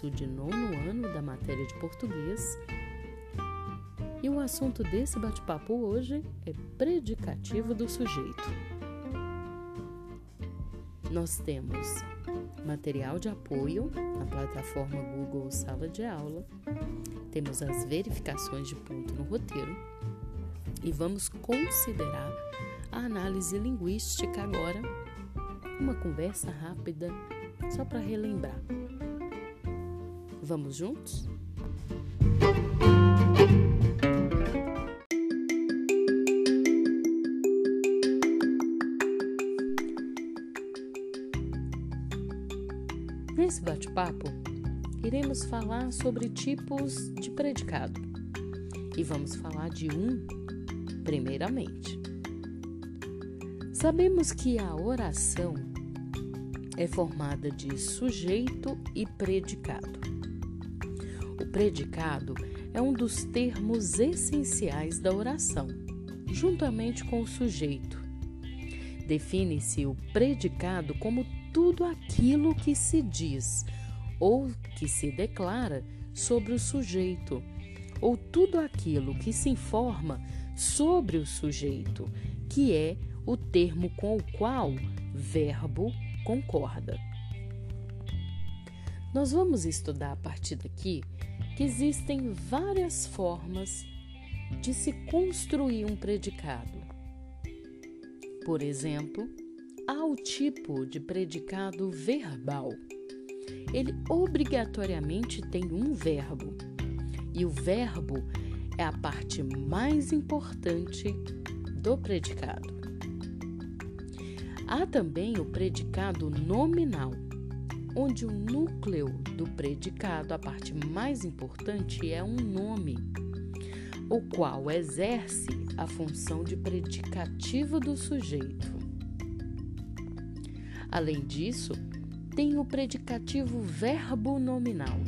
Curso de nono ano da matéria de português. E o assunto desse bate-papo hoje é predicativo do sujeito. Nós temos material de apoio na plataforma Google Sala de Aula, temos as verificações de ponto no roteiro e vamos considerar a análise linguística agora, uma conversa rápida só para relembrar. Vamos juntos? Nesse bate-papo, iremos falar sobre tipos de predicado e vamos falar de um, primeiramente. Sabemos que a oração é formada de sujeito e predicado. Predicado é um dos termos essenciais da oração, juntamente com o sujeito. Define-se o predicado como tudo aquilo que se diz ou que se declara sobre o sujeito, ou tudo aquilo que se informa sobre o sujeito, que é o termo com o qual verbo concorda. Nós vamos estudar a partir daqui que existem várias formas de se construir um predicado. Por exemplo, há o tipo de predicado verbal. Ele obrigatoriamente tem um verbo, e o verbo é a parte mais importante do predicado. Há também o predicado nominal, onde o núcleo do predicado, a parte mais importante, é um nome, o qual exerce a função de predicativo do sujeito. Além disso, tem o predicativo verbo nominal.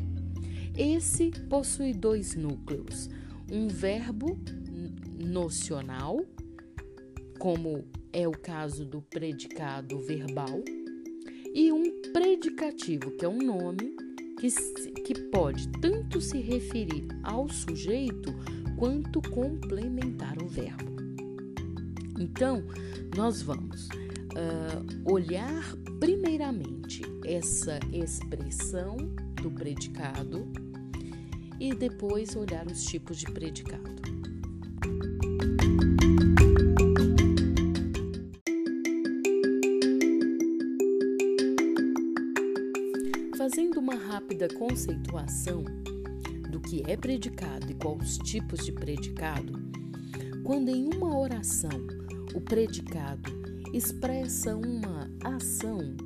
Esse possui dois núcleos: um verbo nocional, como é o caso do predicado verbal, e um predicativo, que é um nome que, que pode tanto se referir ao sujeito quanto complementar o verbo. Então, nós vamos uh, olhar primeiramente essa expressão do predicado e depois olhar os tipos de predicado. Rápida conceituação do que é predicado e quais os tipos de predicado, quando em uma oração o predicado expressa uma ação,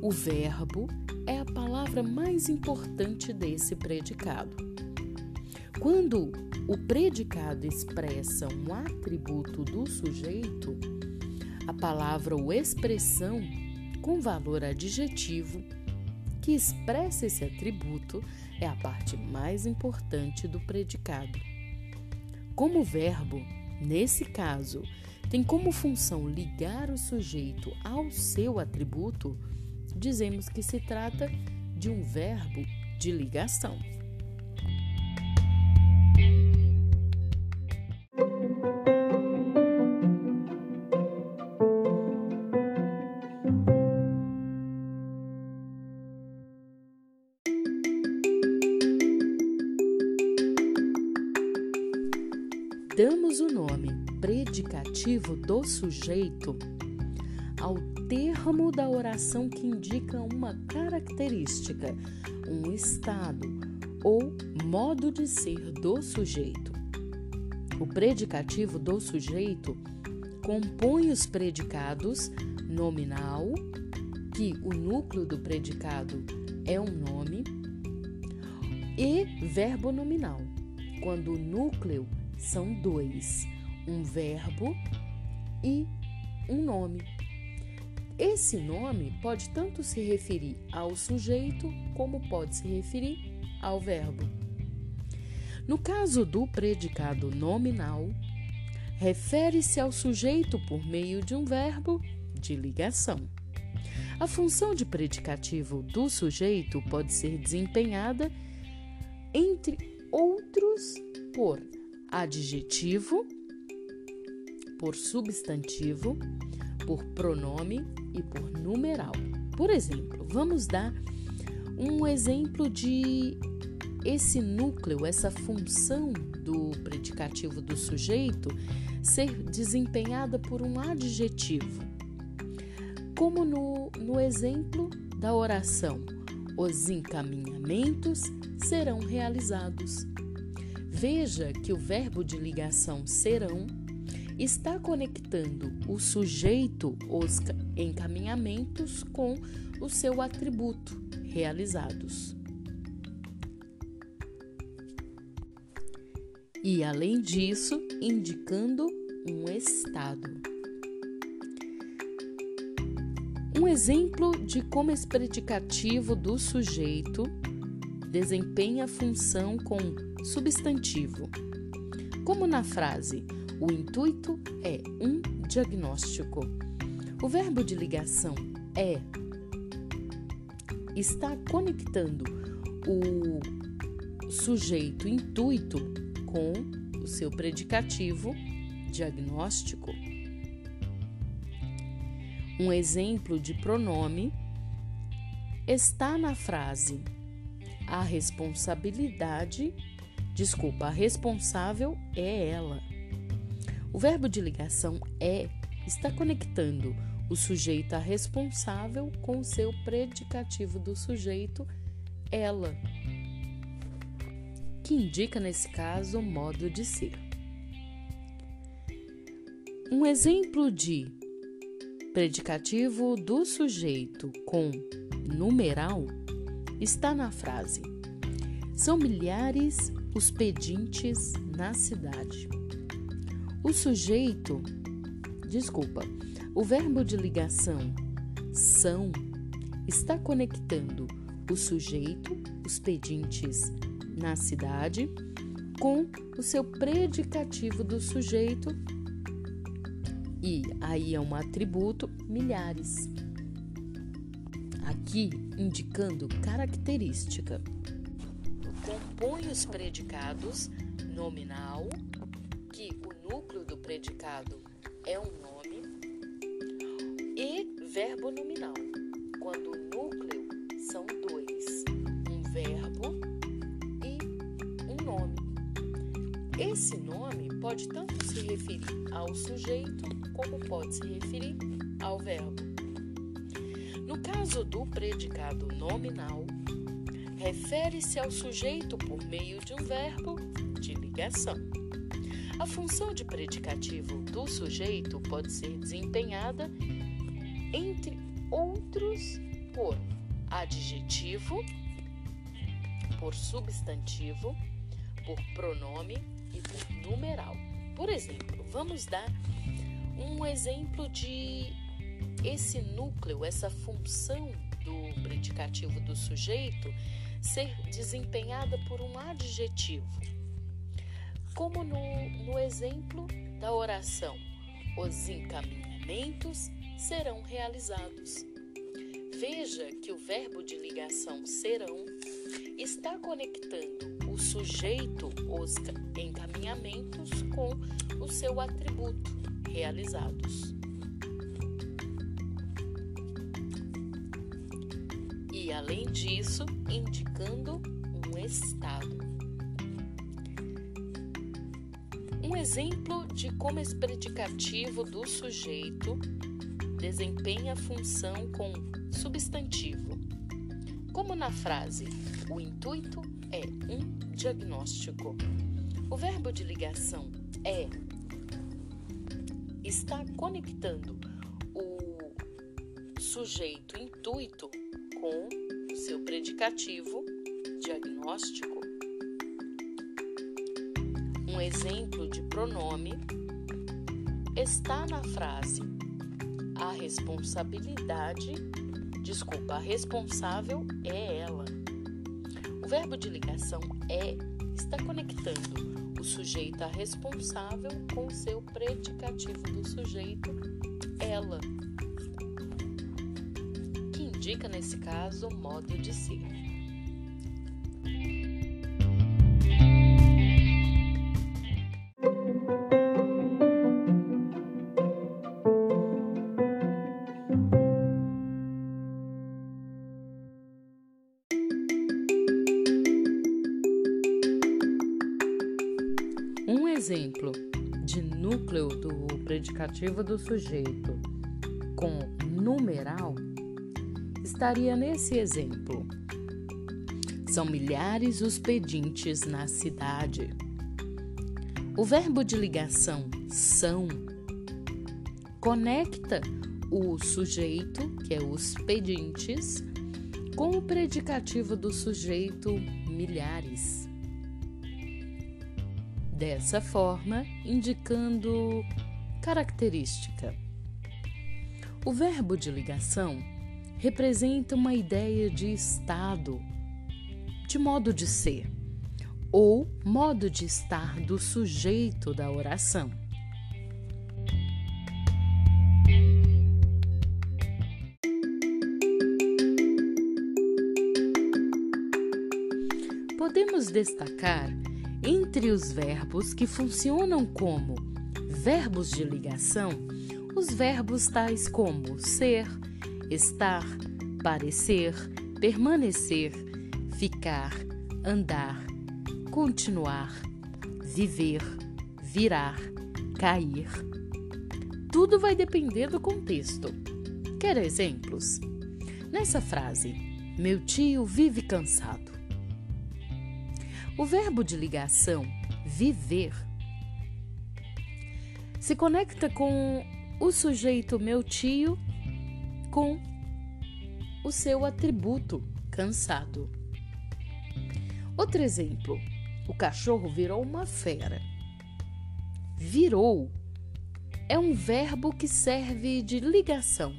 o verbo é a palavra mais importante desse predicado. Quando o predicado expressa um atributo do sujeito, a palavra ou expressão com valor adjetivo que expressa esse atributo é a parte mais importante do predicado. Como verbo, nesse caso, tem como função ligar o sujeito ao seu atributo, dizemos que se trata de um verbo de ligação. Predicativo do sujeito ao termo da oração que indica uma característica, um estado ou modo de ser do sujeito. O predicativo do sujeito compõe os predicados nominal, que o núcleo do predicado é um nome, e verbo nominal, quando o núcleo são dois: um verbo e um nome. Esse nome pode tanto se referir ao sujeito como pode se referir ao verbo. No caso do predicado nominal, refere-se ao sujeito por meio de um verbo de ligação. A função de predicativo do sujeito pode ser desempenhada, entre outros, por adjetivo, por substantivo, por pronome e por numeral. Por exemplo, vamos dar um exemplo de esse núcleo, essa função do predicativo do sujeito ser desempenhada por um adjetivo. Como no, no exemplo da oração, os encaminhamentos serão realizados. Veja que o verbo de ligação serão está conectando o sujeito, os encaminhamentos, com o seu atributo realizados. E além disso, indicando um estado. Um exemplo de como esse predicativo do sujeito desempenha a função com substantivo. Como na frase, o intuito é um diagnóstico. O verbo de ligação é está conectando o sujeito intuito com o seu predicativo diagnóstico. Um exemplo de pronome está na frase a responsabilidade, desculpa, a responsável é ela. O verbo de ligação é está conectando o sujeito a responsável com o seu predicativo do sujeito, ela, que indica nesse caso o modo de ser. Um exemplo de predicativo do sujeito com numeral está na frase: São milhares os pedintes na cidade. O sujeito, desculpa, o verbo de ligação são está conectando o sujeito, os pedintes na cidade, com o seu predicativo do sujeito e aí é um atributo milhares. Aqui indicando característica. Compõe os predicados nominal, núcleo do predicado é um nome e verbo nominal, quando o núcleo são dois, um verbo e um nome. Esse nome pode tanto se referir ao sujeito como pode se referir ao verbo. No caso do predicado nominal, refere-se ao sujeito por meio de um verbo de ligação. A função de predicativo do sujeito pode ser desempenhada entre outros por adjetivo, por substantivo, por pronome e por numeral. Por exemplo, vamos dar um exemplo de esse núcleo, essa função do predicativo do sujeito ser desempenhada por um adjetivo. Como no, no exemplo da oração, os encaminhamentos serão realizados. Veja que o verbo de ligação serão está conectando o sujeito, os encaminhamentos, com o seu atributo realizados. E além disso, indicando um estado. Exemplo de como esse predicativo do sujeito desempenha a função com substantivo. Como na frase, o intuito é um diagnóstico. O verbo de ligação é está conectando o sujeito intuito com o seu predicativo diagnóstico. Um exemplo de pronome está na frase a responsabilidade, desculpa, a responsável é ela. O verbo de ligação é está conectando o sujeito a responsável com o seu predicativo do sujeito, ela, que indica nesse caso modo de ser. Exemplo de núcleo do predicativo do sujeito com numeral estaria nesse exemplo. São milhares os pedintes na cidade. O verbo de ligação são conecta o sujeito, que é os pedintes, com o predicativo do sujeito milhares. Dessa forma, indicando característica. O verbo de ligação representa uma ideia de estado, de modo de ser, ou modo de estar do sujeito da oração. Podemos destacar entre os verbos que funcionam como verbos de ligação os verbos tais como ser, estar, parecer, permanecer, ficar, andar, continuar, viver, virar, cair. Tudo vai depender do contexto. Quer exemplos? Nessa frase, meu tio vive cansado. O verbo de ligação viver se conecta com o sujeito meu tio com o seu atributo cansado. Outro exemplo: o cachorro virou uma fera. Virou é um verbo que serve de ligação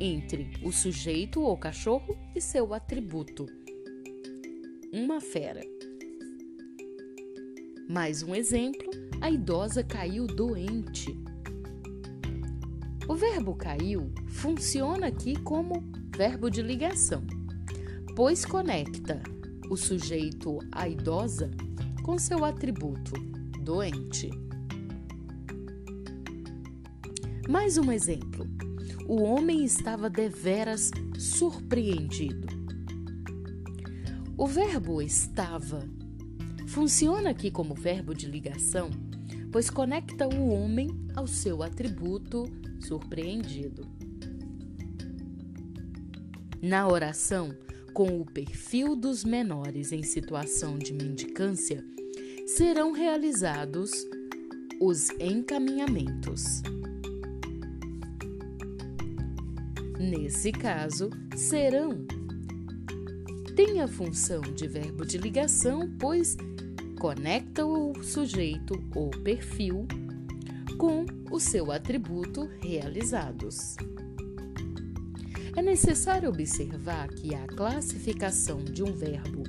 entre o sujeito ou cachorro e seu atributo. Uma fera. Mais um exemplo: a idosa caiu doente. O verbo caiu funciona aqui como verbo de ligação, pois conecta o sujeito a idosa com seu atributo doente. Mais um exemplo. O homem estava deveras surpreendido. O verbo estava funciona aqui como verbo de ligação, pois conecta o homem ao seu atributo surpreendido. Na oração, com o perfil dos menores em situação de mendicância, serão realizados os encaminhamentos. Nesse caso, serão tem a função de verbo de ligação, pois conecta o sujeito ou perfil com o seu atributo realizados. É necessário observar que a classificação de um verbo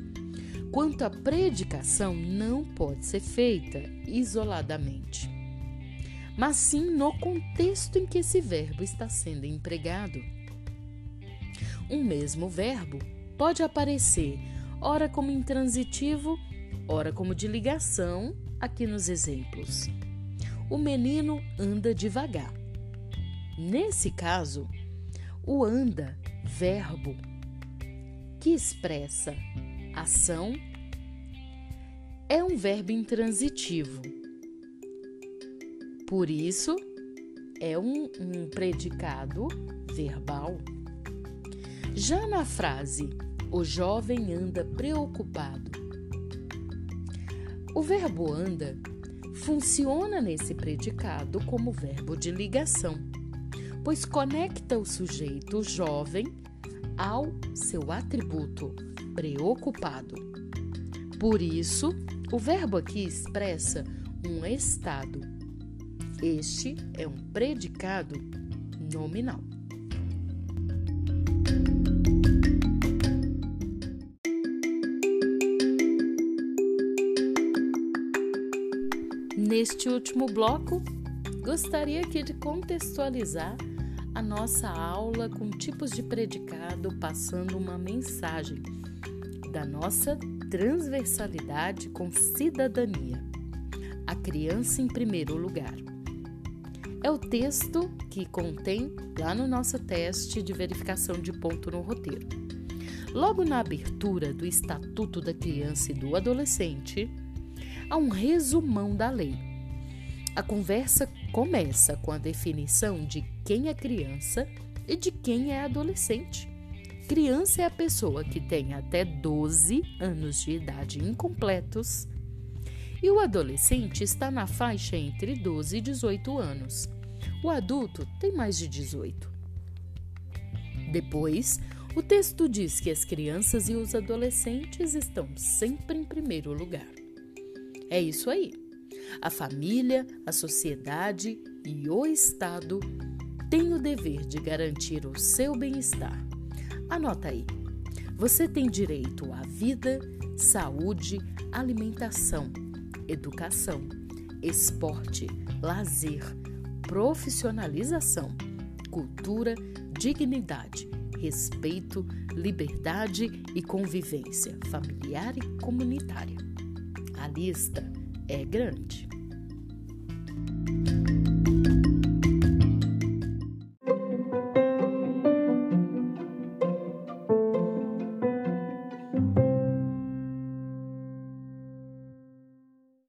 quanto à predicação não pode ser feita isoladamente, mas sim no contexto em que esse verbo está sendo empregado. Um mesmo verbo pode aparecer ora como intransitivo, ora como de ligação, aqui nos exemplos o menino anda devagar. Nesse caso, o anda, verbo, que expressa ação, é um verbo intransitivo. Por isso, é um, um predicado verbal. Já na frase, o jovem anda preocupado. O verbo anda funciona nesse predicado como verbo de ligação, pois conecta o sujeito jovem ao seu atributo preocupado. Por isso, o verbo aqui expressa um estado. Este é um predicado nominal. Neste último bloco, gostaria aqui de contextualizar a nossa aula com tipos de predicado passando uma mensagem da nossa transversalidade com cidadania. A criança em primeiro lugar. É o texto que contém lá no nosso teste de verificação de ponto no roteiro. Logo na abertura do Estatuto da Criança e do Adolescente, há um resumão da lei. A conversa começa com a definição de quem é criança e de quem é adolescente. Criança é a pessoa que tem até 12 anos de idade incompletos e o adolescente está na faixa entre 12 e 18 anos. O adulto tem mais de 18. Depois, o texto diz que as crianças e os adolescentes estão sempre em primeiro lugar. É isso aí. A família, a sociedade e o Estado têm o dever de garantir o seu bem-estar. Anota aí. Você tem direito à vida, saúde, alimentação, educação, esporte, lazer, profissionalização, cultura, dignidade, respeito, liberdade e convivência familiar e comunitária. A lista é grande.